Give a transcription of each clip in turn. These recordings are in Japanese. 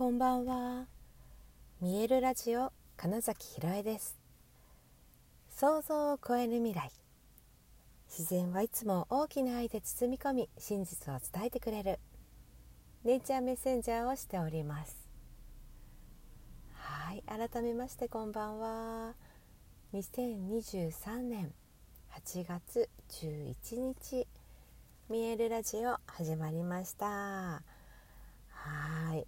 こんばんは。見えるラジオ金崎ひろえです。想像を超える未来。自然はいつも大きな愛で包み込み真実を伝えてくれる。ネイチャーメッセンジャーをしております。はい改めましてこんばんは。2023年8月11日見えるラジオ始まりました。はい。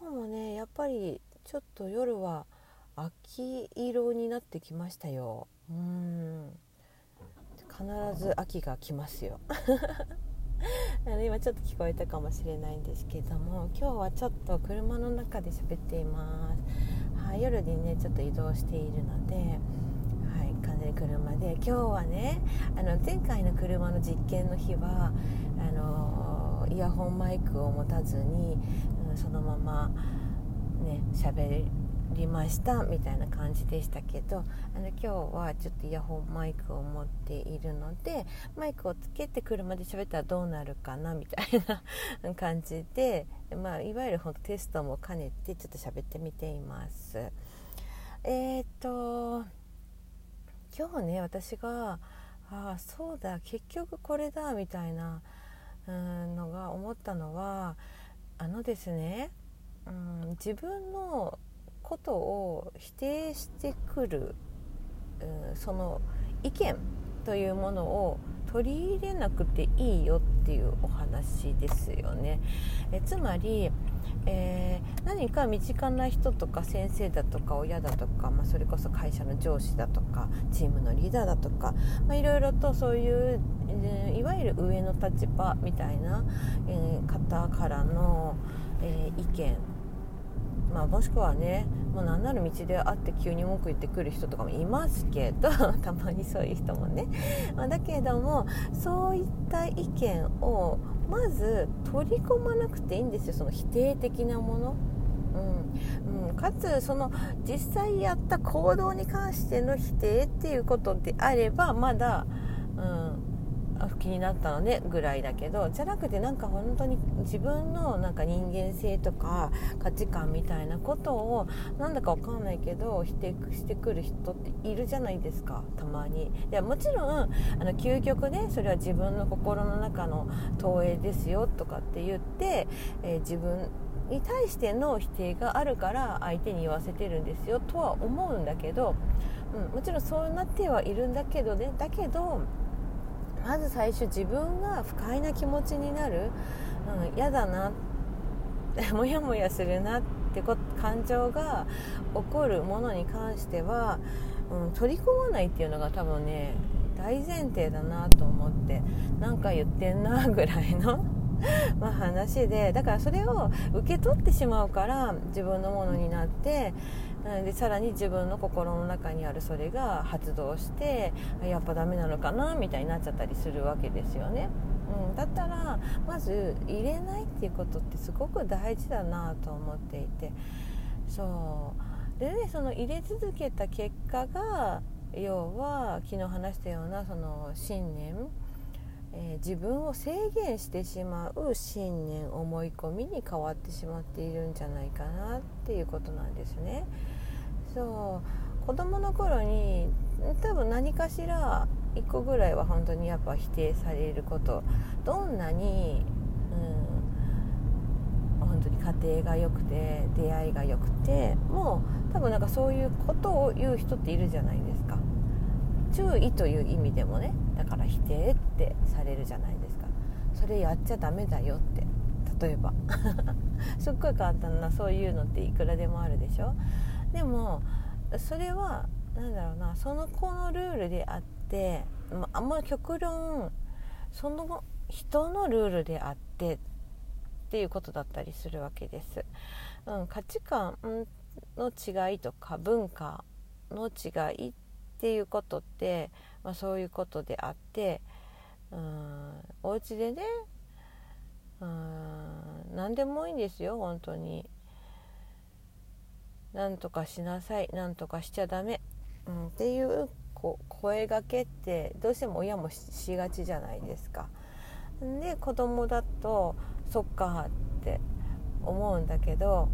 今日もねやっぱりちょっと夜は秋色になってきましたよ。うん。必ず秋が来ますよ。あの今ちょっと聞こえたかもしれないんですけども今日はちょっと車の中で喋っています、はい、夜にねちょっと移動しているのではい完全に車で。今日はねあの前回の車の実験の日はあのイヤホンマイクを持たずにそのままね喋りましたみたいな感じでしたけどあの今日はちょっとイヤホンマイクを持っているのでマイクをつけて車で喋ったらどうなるかなみたいな感じで、まあ、いわゆる本当テストも兼ねてちょっと喋ってみています。えー、っと今日ね私がああそうだ結局これだみたいなうんのが思ったのはのですね、うん、自分のことを否定してくる、うん、その意見というものを取り入れなくていいよっていうお話ですよね。えつまり、えー、何か身近な人とか先生だとか親だとか、まあ、それこそ会社の上司だとかチームのリーダーだとか、まあ、いろいろとそういう、えー、いわゆる上の立場みたいな、えー、方からの、え意見まあ、もしくはねもう何なる道で会って急に文句言ってくる人とかもいますけど たまにそういう人もね、まあ、だけどもそういった意見をまず取り込まなくていいんですよその否定的なもの。うん。うん、かつその実際やった行動に関しての否定っていうことであればまだ、うん、気になったのねぐらいだけどじゃなくてなんか本当に自分のなんか人間性とか価値観みたいなことをなんだか分かんないけど否定してくる人っているじゃないですかたまに。いやもちろんあの究極ねそれは自分の心の中の投影ですよとかって言って、えー、自分に対しての否定があるから相手に言わせてるんですよとは思うんだけど、うん、もちろんそうなってはいるんだけどねだけどまず最初自分が不快な気持ちになる。嫌、うん、だな。モヤモヤするなってこ感情が起こるものに関しては、うん、取り込まないっていうのが多分ね大前提だなと思って何か言ってんなぐらいの ま話でだからそれを受け取ってしまうから自分のものになってでさらに自分の心の中にあるそれが発動してやっぱダメなのかなみたいになっちゃったりするわけですよね。うん、だったらまず入れないっていうことってすごく大事だなと思っていてそうでねその入れ続けた結果が要は昨日話したようなその信念、えー、自分を制限してしまう信念思い込みに変わってしまっているんじゃないかなっていうことなんですね。そう。子供の頃に多分何かしら1個ぐらいは本当にやっぱ否定されること。どんなに、うん、本当に家庭が良くて出会いが良くてもう多分なんかそういうことを言う人っているじゃないですか。注意という意味でもねだから否定ってされるじゃないですか。それやっちゃダメだよって。例えば。すっごい簡単なそういうのっていくらでもあるでしょ？でもそれは何だろうなその子のルールであってまあんまり極論その人のルールであってっていうことだったりするわけです。うん、価値観の違いとか文化の違いっていうことって、まあ、そういうことであってうんお家でねうん何でもいいんですよ本当に。なんとかしなさいなんとかしちゃダメ、うん、っていうこ声がけってどうしても親もしがちじゃないですか。で子供だと「そっか」って思うんだけど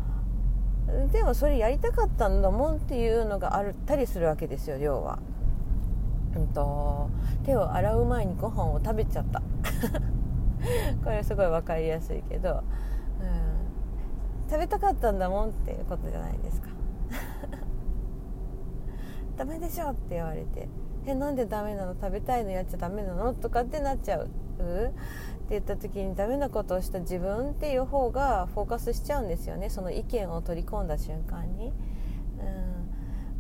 でもそれやりたかったんだもんっていうのがあったりするわけですよ要は。うんと手を洗う前にご飯を食べちゃった。これすごい分かりやすいけど、うん、食べたかったんだもんっていうことじゃないですか。ダメでしょって言われて。えなんでダメなの？食べたいのやっちゃダメなの？とかってなっちゃう。うって言った時にダメなことをした自分っていう方がフォーカスしちゃうんですよね。その意見を取り込んだ瞬間に。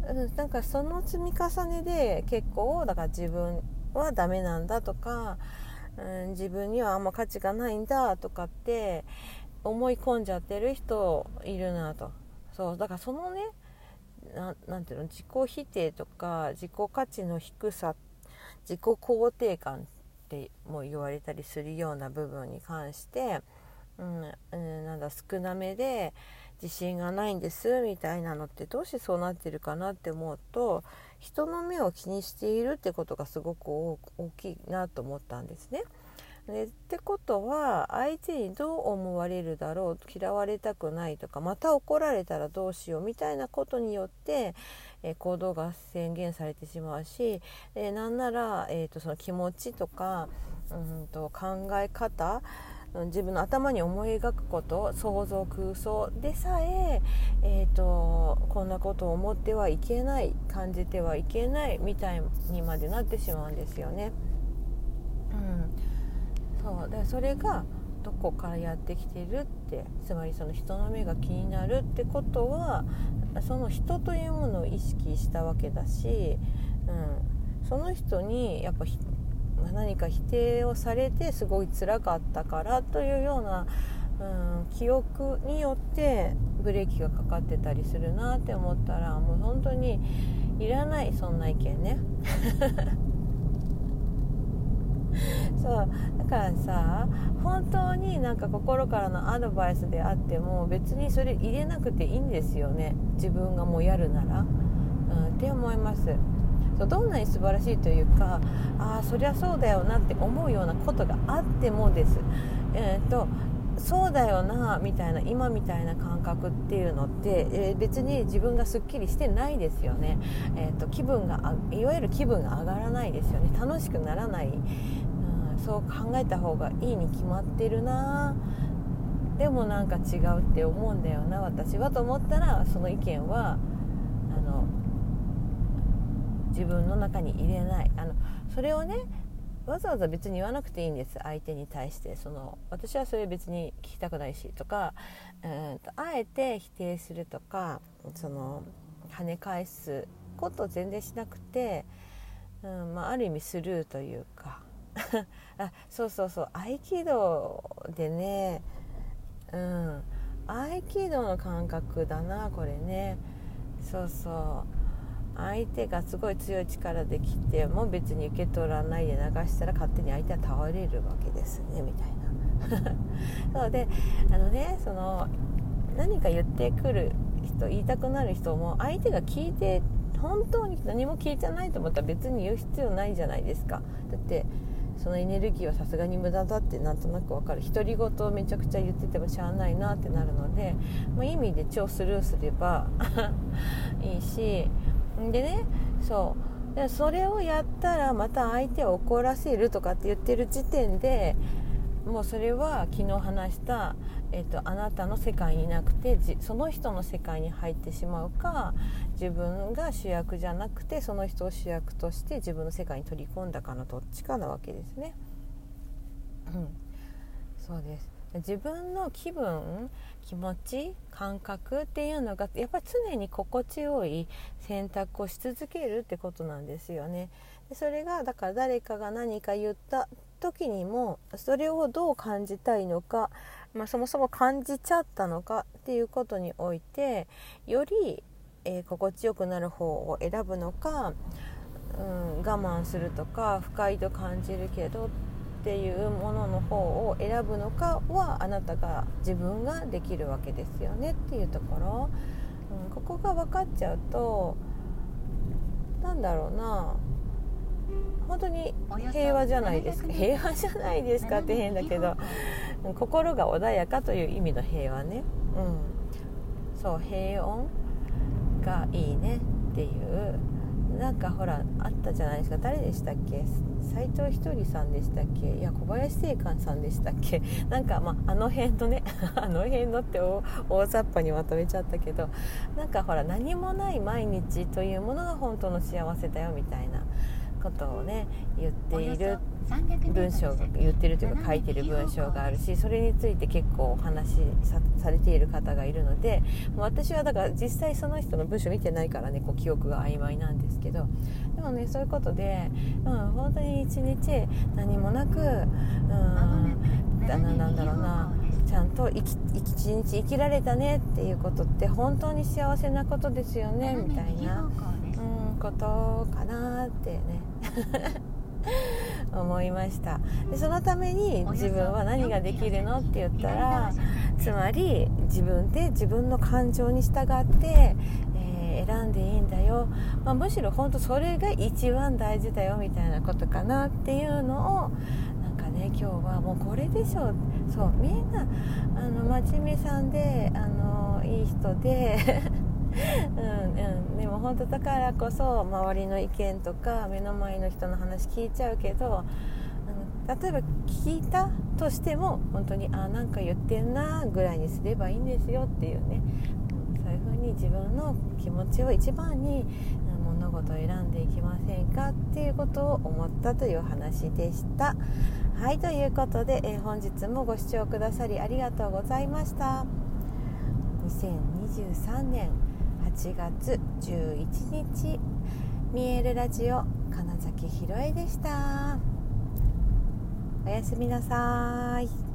うん、なんかその積み重ねで結構だから自分はダメなんだとか、うん、自分にはあんま価値がないんだとかって思い込んじゃってる人いるなと。そう。だからそのね何ていうの自己否定とか自己価値の低さ自己肯定感っても言われたりするような部分に関して、うんうん、なんだ少なめで自信がないんですみたいなのってどうしてそうなってるかなって思うと人の目を気にしているってことがすごく大きいなと思ったんですね。でってことは相手にどう思われるだろう嫌われたくないとかまた怒られたらどうしようみたいなことによって、えー、行動が宣言されてしまうし、えー、なんなら、えーと、その気持ちとかうんと考え方自分の頭に思い描くこと想像空想でさええーとこんなことを思ってはいけない感じてはいけないみたいにまでなってしまうんですよね。うんそうでそれがどこからやってきてるってつまりその人の目が気になるってことはその人というものを意識したわけだし、うん、その人にやっぱ何か否定をされてすごい辛かったからというような、うん、記憶によってブレーキがかかってたりするなって思ったらもう本当にいらないそんな意見ね。そうだからさ本当になんか心からのアドバイスであっても別にそれ入れなくていいんですよね。自分がもうやるなら、うん、って思います。そうどんなに素晴らしいというかああそりゃそうだよなって思うようなことがあってもです、えーとそうだよなみたいな今みたいな感覚っていうのって、えー、別に自分がすっきりしてないですよね、えーと、気分がいわゆる気分が上がらないですよね。楽しくならない、そう考えた方がいいに決まってるな。でもなんか違うって思うんだよな。私はと思ったらその意見はあの自分の中に入れない。あのそれをねわざわざ別に言わなくていいんです。相手に対して。その私はそれ別に聞きたくないしとかうんとあえて否定するとかその跳ね返すこと全然しなくて、うんまあ、ある意味スルーというか。あそうそうそう合気道でねうん。合気道の感覚だなこれね。そうそう。相手がすごい強い力で来ても別に受け取らないで流したら勝手に相手は倒れるわけですねみたいな。そうであのねその何か言ってくる人言いたくなる人も相手が聞いて本当に何も聞いてないと思ったら別に言う必要ないじゃないですか。だってそのエネルギーはさすがに無駄だってなんとなく分かる。独り言をめちゃくちゃ言っててもしゃあないなってなるので、まあ、意味で超スルーすれば いいし。でねそう。でそれをやったらまた相手を怒らせるとかって言ってる時点でもうそれは昨日話したえーと、あなたの世界にいなくてその人の世界に入ってしまうか自分が主役じゃなくてその人を主役として自分の世界に取り込んだかのどっちかなわけですね。うん、そうです自分の気分気持ち感覚っていうのがやっぱり常に心地よい選択をし続けるってことなんですよね。それがだから誰かが何か言った時にもそれをどう感じたいのかまあ、そもそも感じちゃったのかっていうことにおいてより、えー、心地よくなる方を選ぶのか、うん、我慢するとか不快と感じるけどっていうものの方を選ぶのかはあなたが自分ができるわけですよねっていうところ、うん、ここが分かっちゃうとなんだろうな。本当に平和じゃないですか。平和じゃないですかって変だけど心が穏やかという意味の平和ね、うん、そう平穏がいいねっていうなんかほらあったじゃないですか。誰でしたっけ？斎藤ひとりさんでしたっけ？いや小林正観さんでしたっけ？なんか、まあ、の辺のね あの辺のって大雑把にまとめちゃったけどなんかほら何もない毎日というものが本当の幸せだよみたいなことをね言っている。文章が言ってるというか書いてる文章があるしそれについて結構お話しされている方がいるので私はだから実際その人の文章見てないからねこう記憶が曖昧なんですけど。でもねそういうことで、うん、本当に一日何もなく、うん、なんだろうなちゃんと一日生きられたねっていうことって本当に幸せなことですよねみたいな、うん、ことかなってね思いました。でそのために自分は何ができるの？って言ったらつまり自分で自分の感情に従って、えー、選んでいいんだよ、まあ、むしろ本当それが一番大事だよみたいなことかなっていうのをなんかね今日はもうこれでしょそうみんなあの真面目さんであのいい人でも本当だからこそ周りの意見とか目の前の人の話聞いちゃうけど例えば聞いたとしても本当にあなんか言ってんなぐらいにすればいいんですよっていうね。そういう風に自分の気持ちを一番に物事を選んでいきませんかっていうことを思ったという話でした。はいということで、え、本日もご視聴くださりありがとうございました。2023年8月11日。見えるラジオ金崎ひろえでした。おやすみなさい。